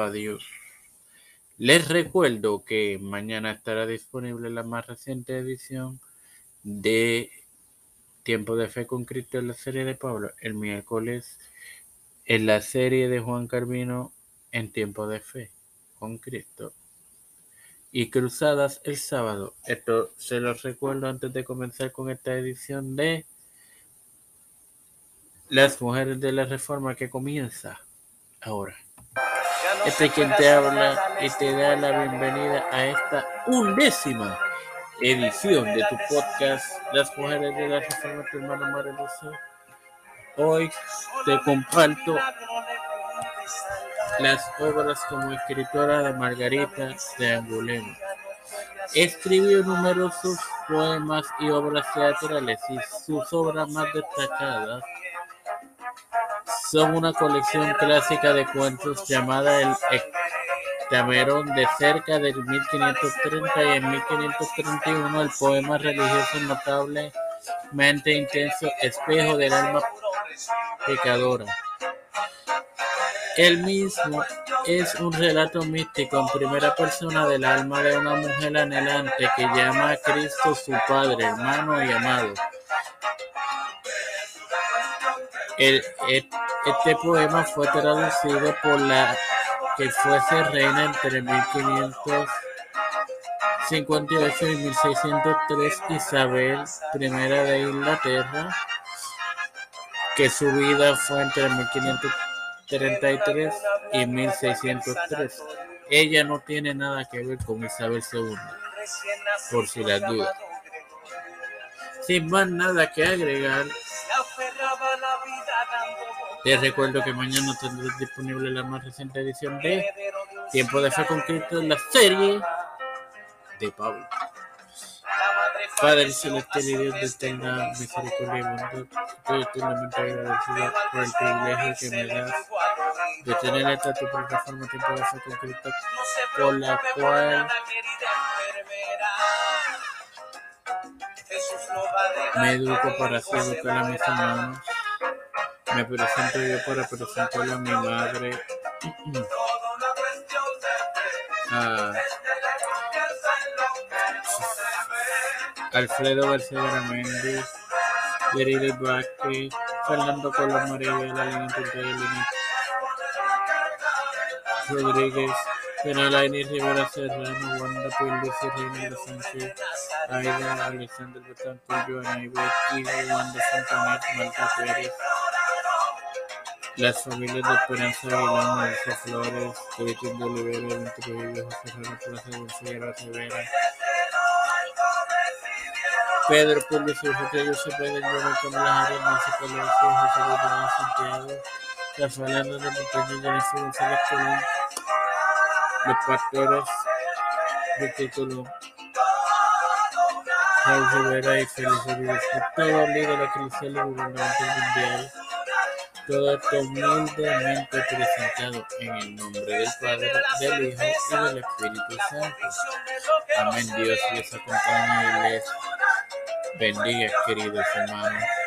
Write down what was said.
Adiós. Les recuerdo que mañana estará disponible la más reciente edición de Tiempo de Fe con Cristo en la serie de Pablo. El miércoles en la serie de Juan Carvino en Tiempo de Fe con Cristo. Y Cruzadas el sábado. Esto se los recuerdo antes de comenzar con esta edición de Las Mujeres de la Reforma que comienza ahora. Este es quien te habla y te da la bienvenida a esta undécima edición de tu podcast Las Mujeres de la Reforma, tu hermano Mario Hoy te comparto las obras como escritora de Margarita de Angulema. Escribió numerosos poemas y obras teatrales y sus obras más destacadas son una colección clásica de cuentos llamada El Hectamerón de cerca del 1530 y en 1531 el poema religioso notablemente intenso Espejo del alma pecadora. El mismo es un relato místico en primera persona del alma de una mujer anhelante que llama a Cristo su Padre, hermano y amado. El, este poema fue traducido por la que fuese reina entre 1558 y 1603 Isabel I de Inglaterra, que su vida fue entre 1533 y 1603. Ella no tiene nada que ver con Isabel II, por si la duda. Sin más nada que agregar, les recuerdo que mañana tendré disponible la más reciente edición de Tiempo de Fe con Cristo, la serie de Pablo. Padre celestial y Dios de eterna misericordia y bondad, estoy eternamente agradecido por el privilegio que me das de tener esta tu plataforma Tiempo de Fe con Cristo, por la cual me educo para así educar a mis hermanos me presento yo para presentarle a mi madre. a Alfredo García Garamendi, Yerili Vázquez, Fernando Colón María de la línea Rodríguez, Penalaini Rivera Serrano, Wanda Pérez Reina Sánchez, Aida Alexander Betancourt, Joana Ibet Wanda Santanet, Marta Pérez. Las familias de Esperanza Aguilar, Melissa Flores, Cristian de Olivera, Evento Trujillo, José Herrera Plaza, Gonzalo Rivera, Pedro Pablo José José Pedro Llorón, Camila Arias, Nancy Palacio, José Guillermo Santiago, Rafael Hernández Montaña, Jennifer González Colón, Los Pastores, Víctor Colón, Raúl Rivera y Félix Rodríguez, todo líder de la crisis gubernamental mundial. Todo humildemente presentado en el nombre del Padre, del Hijo y del Espíritu Santo. Amén. Dios les acompañe y les bendiga, queridos hermanos.